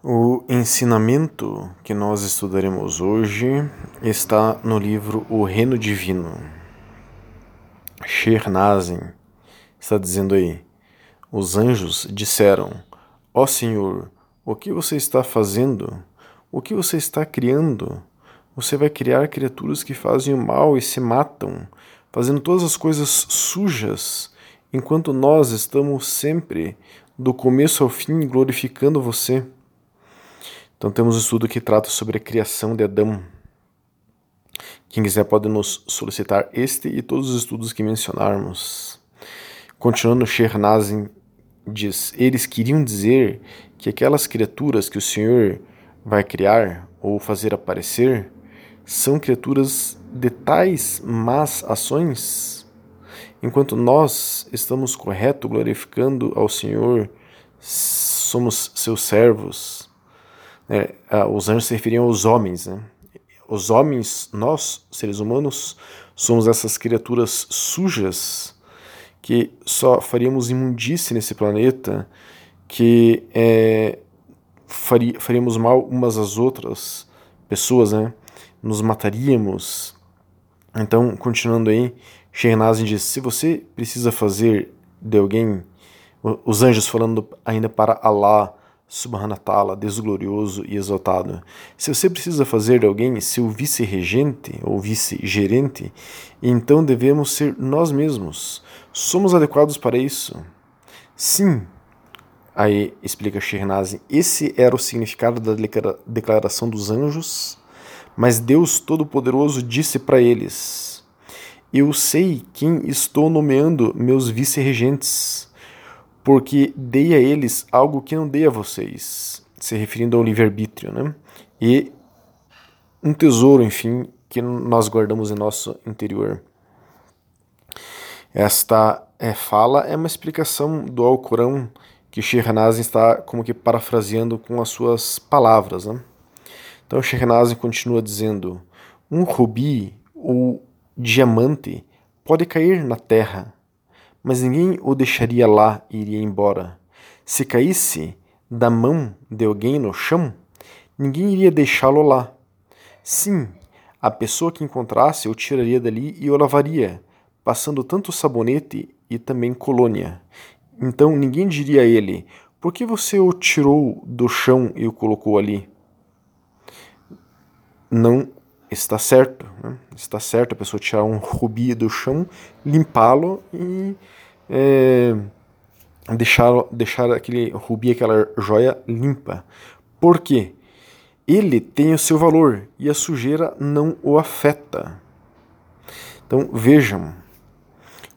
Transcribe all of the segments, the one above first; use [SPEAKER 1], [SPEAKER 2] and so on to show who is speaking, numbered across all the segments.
[SPEAKER 1] O ensinamento que nós estudaremos hoje está no livro O Reino Divino. Shernazin está dizendo aí: Os anjos disseram: Ó oh Senhor, o que você está fazendo? O que você está criando? Você vai criar criaturas que fazem o mal e se matam, fazendo todas as coisas sujas, enquanto nós estamos sempre, do começo ao fim, glorificando você. Então temos um estudo que trata sobre a criação de Adão. Quem quiser pode nos solicitar este e todos os estudos que mencionarmos. Continuando, Shernazin diz: Eles queriam dizer que aquelas criaturas que o Senhor vai criar ou fazer aparecer são criaturas de tais más ações, enquanto nós estamos correto glorificando ao Senhor, somos seus servos né, os anjos se referiam aos homens. Né? Os homens, nós, seres humanos, somos essas criaturas sujas que só faríamos imundície nesse planeta, que é, faríamos mal umas às outras pessoas, né? nos mataríamos. Então, continuando aí, Shernazin diz: se você precisa fazer de alguém, os anjos falando ainda para Allah, Subhanatala, desglorioso e exaltado. Se você precisa fazer de alguém seu vice-regente ou vice-gerente, então devemos ser nós mesmos. Somos adequados para isso? Sim. Aí explica Shirnazi, esse era o significado da declaração dos anjos, mas Deus Todo-Poderoso disse para eles: Eu sei quem estou nomeando meus vice-regentes porque dei a eles algo que não dei a vocês, se referindo ao livre-arbítrio, né? E um tesouro, enfim, que nós guardamos em nosso interior. Esta é, fala é uma explicação do Alcorão que Shernazin está como que parafraseando com as suas palavras. Né? Então Shernazin continua dizendo: um rubi ou diamante pode cair na terra mas ninguém o deixaria lá e iria embora. Se caísse da mão de alguém no chão, ninguém iria deixá-lo lá. Sim, a pessoa que encontrasse o tiraria dali e o lavaria, passando tanto sabonete e também colônia. Então ninguém diria a ele: Por que você o tirou do chão e o colocou ali? Não está certo. Né? Está certo a pessoa tirar um rubi do chão, limpá-lo e é, deixar, deixar aquele rubi, aquela joia limpa. Por quê? Ele tem o seu valor e a sujeira não o afeta. Então vejam,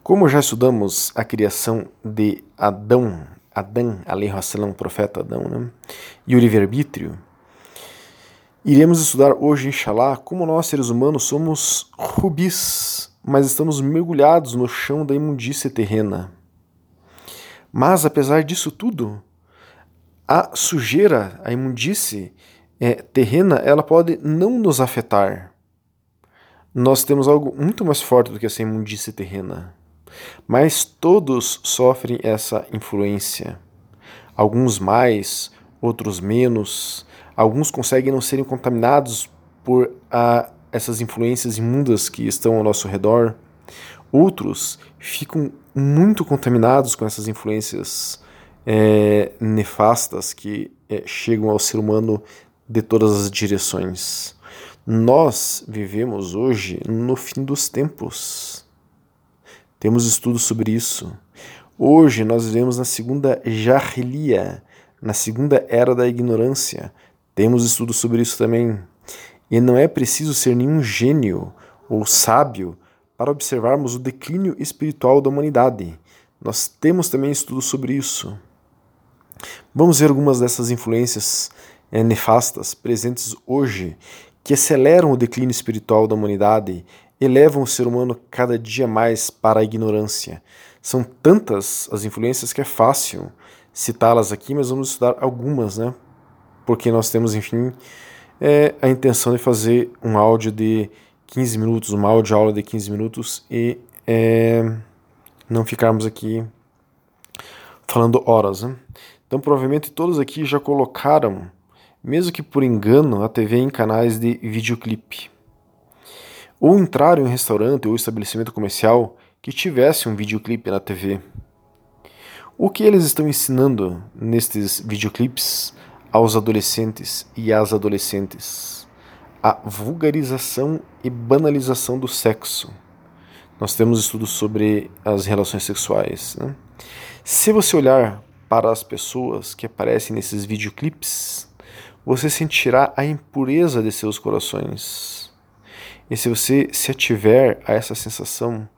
[SPEAKER 1] como já estudamos a criação de Adão, Adão, alaihi o profeta Adão, né? e o livre-arbítrio, Iremos estudar hoje, inshallah, como nós seres humanos somos rubis, mas estamos mergulhados no chão da imundícia terrena. Mas, apesar disso tudo, a sujeira, a imundície é, terrena, ela pode não nos afetar. Nós temos algo muito mais forte do que essa imundície terrena. Mas todos sofrem essa influência. Alguns mais, outros menos Alguns conseguem não serem contaminados por ah, essas influências imundas que estão ao nosso redor. Outros ficam muito contaminados com essas influências é, nefastas que é, chegam ao ser humano de todas as direções. Nós vivemos hoje no fim dos tempos. Temos estudos sobre isso. Hoje nós vivemos na segunda Jahiliya, na segunda era da ignorância, temos estudos sobre isso também. E não é preciso ser nenhum gênio ou sábio para observarmos o declínio espiritual da humanidade. Nós temos também estudos sobre isso. Vamos ver algumas dessas influências é, nefastas presentes hoje que aceleram o declínio espiritual da humanidade, elevam o ser humano cada dia mais para a ignorância. São tantas as influências que é fácil citá-las aqui, mas vamos estudar algumas, né? Porque nós temos, enfim, é, a intenção de fazer um áudio de 15 minutos, uma áudio aula de 15 minutos e é, não ficarmos aqui falando horas. Né? Então, provavelmente todos aqui já colocaram mesmo que por engano, a TV em canais de videoclipe. Ou entrar em um restaurante ou estabelecimento comercial que tivesse um videoclipe na TV. O que eles estão ensinando nestes videoclipes aos adolescentes e às adolescentes? A vulgarização e banalização do sexo. Nós temos estudos sobre as relações sexuais. Né? Se você olhar para as pessoas que aparecem nesses videoclipes, você sentirá a impureza de seus corações. E se você se ativer a essa sensação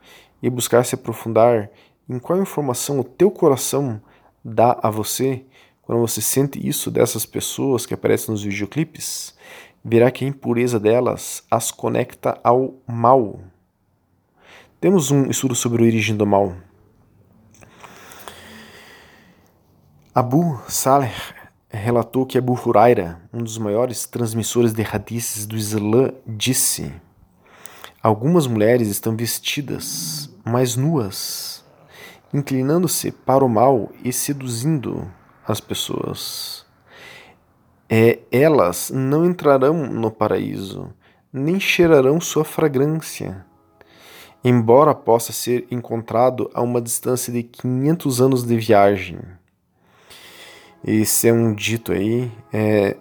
[SPEAKER 1] e buscar se aprofundar em qual informação o teu coração dá a você quando você sente isso dessas pessoas que aparecem nos videoclipes, verá que a impureza delas as conecta ao mal. Temos um estudo sobre a origem do mal. Abu Saleh relatou que Abu Huraira, um dos maiores transmissores de hadiths do Islã, disse: Algumas mulheres estão vestidas, mas nuas, inclinando-se para o mal e seduzindo as pessoas. É, elas não entrarão no paraíso, nem cheirarão sua fragrância, embora possa ser encontrado a uma distância de 500 anos de viagem. Esse é um dito aí, é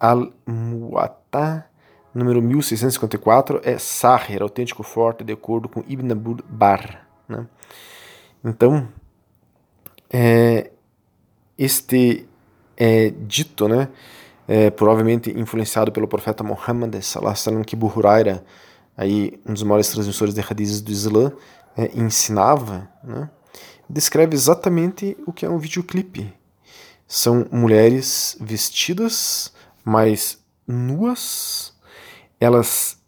[SPEAKER 1] Al-Muwatta, número 1654, é Sahir, autêntico forte, de acordo com Ibn Abud Bar. Né? Então, é, este é dito, né, é, provavelmente influenciado pelo profeta Muhammad que Buhuraira, aí um dos maiores transmissores de hadiths do Islã, é, ensinava, né, descreve exatamente o que é um videoclipe são mulheres vestidas, mas nuas. Elas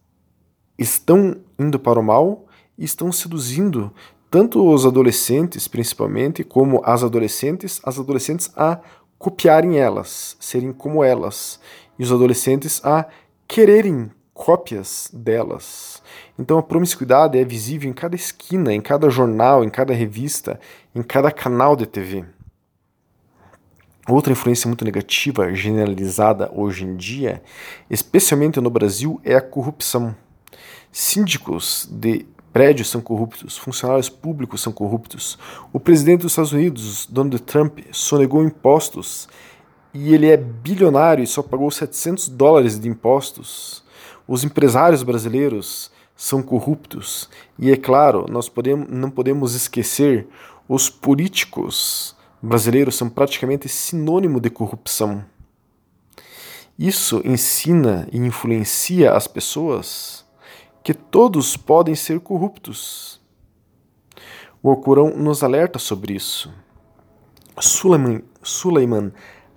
[SPEAKER 1] estão indo para o mal e estão seduzindo tanto os adolescentes, principalmente, como as adolescentes, as adolescentes a copiarem elas, serem como elas, e os adolescentes a quererem cópias delas. Então a promiscuidade é visível em cada esquina, em cada jornal, em cada revista, em cada canal de TV. Outra influência muito negativa generalizada hoje em dia, especialmente no Brasil, é a corrupção. Síndicos de prédios são corruptos, funcionários públicos são corruptos. O presidente dos Estados Unidos, Donald Trump, sonegou impostos e ele é bilionário e só pagou 700 dólares de impostos. Os empresários brasileiros são corruptos e, é claro, nós podemos, não podemos esquecer os políticos brasileiros são praticamente sinônimo de corrupção. Isso ensina e influencia as pessoas que todos podem ser corruptos. O Alcorão nos alerta sobre isso. Sulaiman, Sulaiman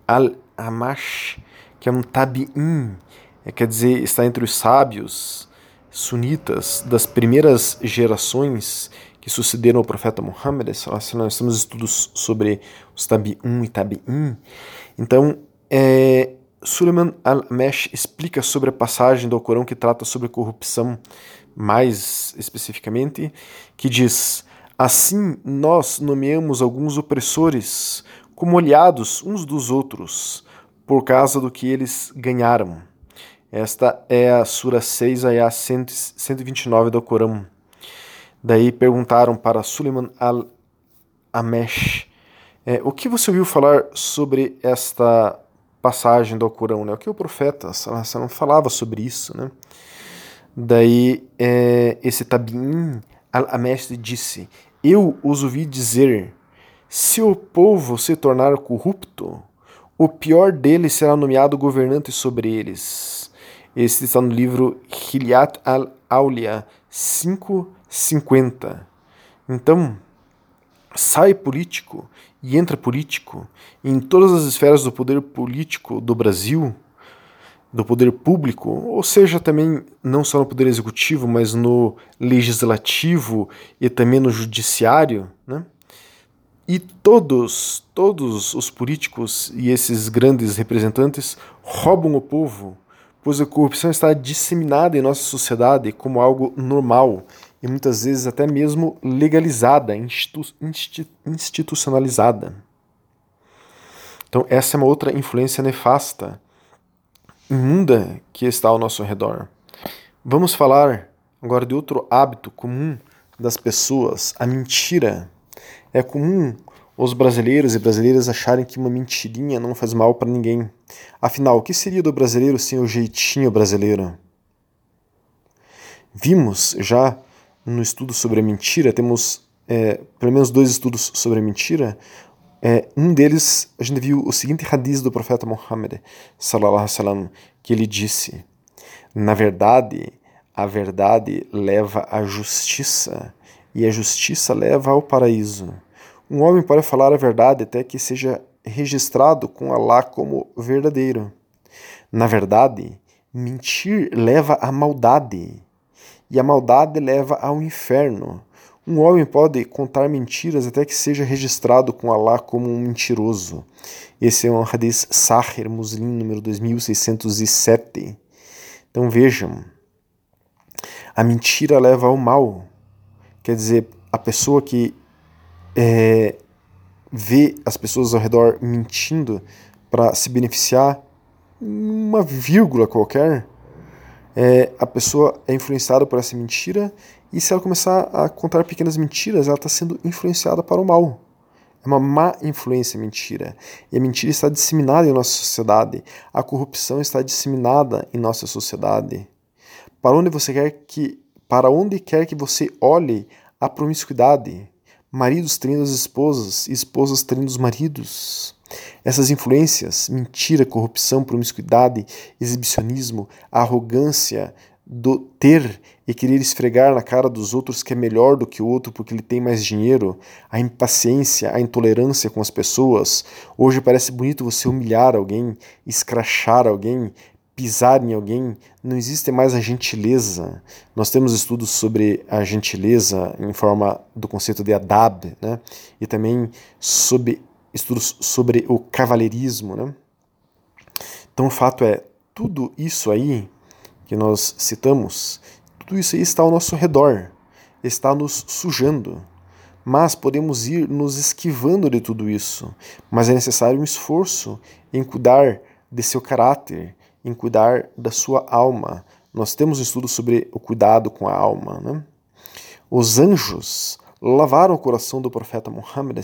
[SPEAKER 1] al-Amash, que é um tabi'in, é, quer dizer, está entre os sábios sunitas das primeiras gerações que sucederam ao profeta Muhammad, nós temos estudos sobre os Tabi'un e Tabi'in. Então, é, Suleiman al-Mesh explica sobre a passagem do Alcorão que trata sobre corrupção mais especificamente, que diz: Assim nós nomeamos alguns opressores como aliados uns dos outros, por causa do que eles ganharam. Esta é a Sura 6, Ayah 129 do Alcorão. Daí perguntaram para Suleiman al-Amesh é, o que você ouviu falar sobre esta passagem do Alcorão, né? O que o profeta não falava sobre isso, né? Daí é, esse Tabin al-Amesh disse: Eu os ouvi dizer: se o povo se tornar corrupto, o pior deles será nomeado governante sobre eles. Esse está no livro Hilyat al-Aulia 5 50. Então, sai político e entra político em todas as esferas do poder político do Brasil, do poder público, ou seja, também não só no poder executivo, mas no legislativo e também no judiciário, né? E todos, todos os políticos e esses grandes representantes roubam o povo, pois a corrupção está disseminada em nossa sociedade como algo normal e muitas vezes até mesmo legalizada, institu institucionalizada. Então, essa é uma outra influência nefasta imunda que está ao nosso redor. Vamos falar agora de outro hábito comum das pessoas, a mentira. É comum os brasileiros e brasileiras acharem que uma mentirinha não faz mal para ninguém. Afinal, o que seria do brasileiro sem o jeitinho brasileiro? Vimos já no estudo sobre a mentira, temos é, pelo menos dois estudos sobre a mentira. É, um deles, a gente viu o seguinte hadith do profeta Muhammad, sallallahu alaihi wasallam, que ele disse: Na verdade, a verdade leva à justiça, e a justiça leva ao paraíso. Um homem pode falar a verdade até que seja registrado com Allah como verdadeiro. Na verdade, mentir leva à maldade, e a maldade leva ao inferno. Um homem pode contar mentiras até que seja registrado com Allah como um mentiroso. Esse é um hadith Sahir Muslim número 2607. Então vejam, a mentira leva ao mal. Quer dizer, a pessoa que é, vê as pessoas ao redor mentindo para se beneficiar, uma vírgula qualquer, é, a pessoa é influenciada por essa mentira e se ela começar a contar pequenas mentiras, ela está sendo influenciada para o mal. É uma má influência mentira. E a mentira está disseminada em nossa sociedade. A corrupção está disseminada em nossa sociedade. Para onde você quer que para onde quer que você olhe a promiscuidade, maridos traindo as esposas, esposas traindo os maridos. Essas influências, mentira, corrupção, promiscuidade, exibicionismo, arrogância, do ter e querer esfregar na cara dos outros que é melhor do que o outro porque ele tem mais dinheiro, a impaciência, a intolerância com as pessoas. Hoje parece bonito você humilhar alguém, escrachar alguém, pisar em alguém. Não existe mais a gentileza. Nós temos estudos sobre a gentileza em forma do conceito de adab, né? E também sobre estudos sobre o cavalheirismo, né? Então o fato é, tudo isso aí que nós citamos, tudo isso aí está ao nosso redor, está nos sujando. Mas podemos ir nos esquivando de tudo isso. Mas é necessário um esforço em cuidar de seu caráter, em cuidar da sua alma. Nós temos um estudo sobre o cuidado com a alma. Né? Os anjos lavaram o coração do profeta Muhammad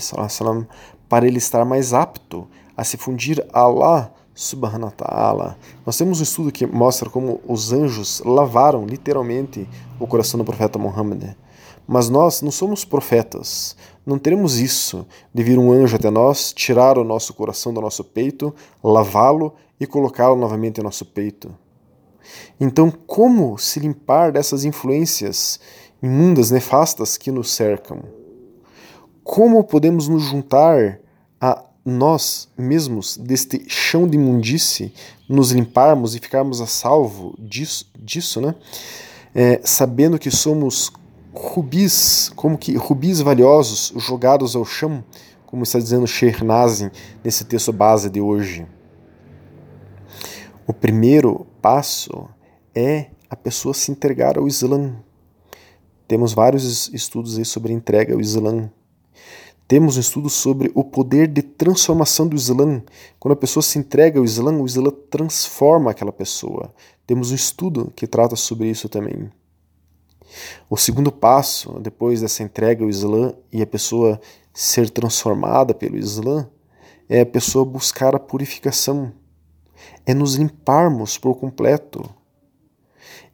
[SPEAKER 1] para ele estar mais apto a se fundir a Allah subhanahu wa ta'ala. Nós temos um estudo que mostra como os anjos lavaram literalmente o coração do profeta Muhammad. Mas nós não somos profetas. Não teremos isso de vir um anjo até nós, tirar o nosso coração do nosso peito, lavá-lo e colocá-lo novamente em nosso peito. Então, como se limpar dessas influências imundas, nefastas que nos cercam? Como podemos nos juntar a nós mesmos, deste chão de imundice, nos limparmos e ficarmos a salvo disso, disso né? É, sabendo que somos rubis, como que rubis valiosos jogados ao chão, como está dizendo Sheikh nesse texto base de hoje. O primeiro passo é a pessoa se entregar ao Islã. Temos vários estudos aí sobre entrega ao Islã. Temos um estudo sobre o poder de transformação do Islã. Quando a pessoa se entrega ao Islã, o Islã transforma aquela pessoa. Temos um estudo que trata sobre isso também. O segundo passo, depois dessa entrega ao Islã e a pessoa ser transformada pelo Islã, é a pessoa buscar a purificação. É nos limparmos por completo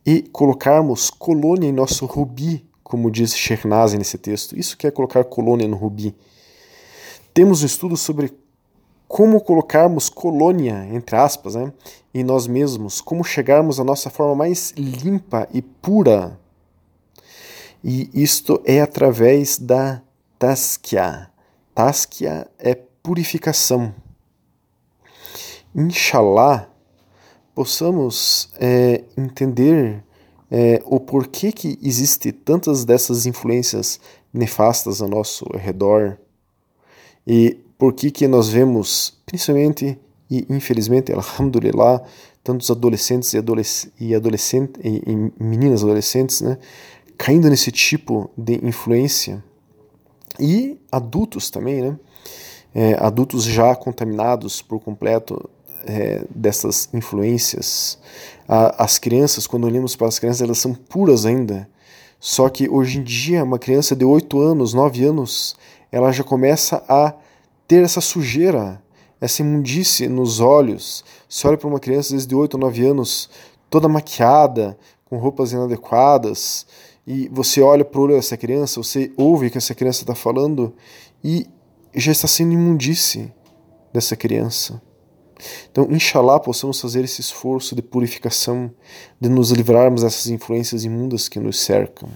[SPEAKER 1] e colocarmos colônia em nosso rubi como diz Shernaz nesse texto. Isso que é colocar colônia no rubi. Temos um estudo sobre como colocarmos colônia, entre aspas, né, em nós mesmos, como chegarmos à nossa forma mais limpa e pura. E isto é através da taskia. Taskia é purificação. Inshallah, possamos é, entender é, o porquê que existe tantas dessas influências nefastas ao nosso redor? E por que que nós vemos, principalmente e infelizmente, alhamdulillah, tantos adolescentes e, adolesc e, adolescente, e, e meninas adolescentes, né, caindo nesse tipo de influência? E adultos também, né, é, adultos já contaminados por completo é, dessas influências. A, as crianças, quando olhamos para as crianças, elas são puras ainda. Só que hoje em dia, uma criança de 8 anos, 9 anos, ela já começa a ter essa sujeira, essa imundície nos olhos. Você olha para uma criança desde 8 ou 9 anos, toda maquiada, com roupas inadequadas, e você olha para o olho dessa criança, você ouve o que essa criança está falando e já está sendo imundície dessa criança. Então, inshallah, possamos fazer esse esforço de purificação, de nos livrarmos dessas influências imundas que nos cercam.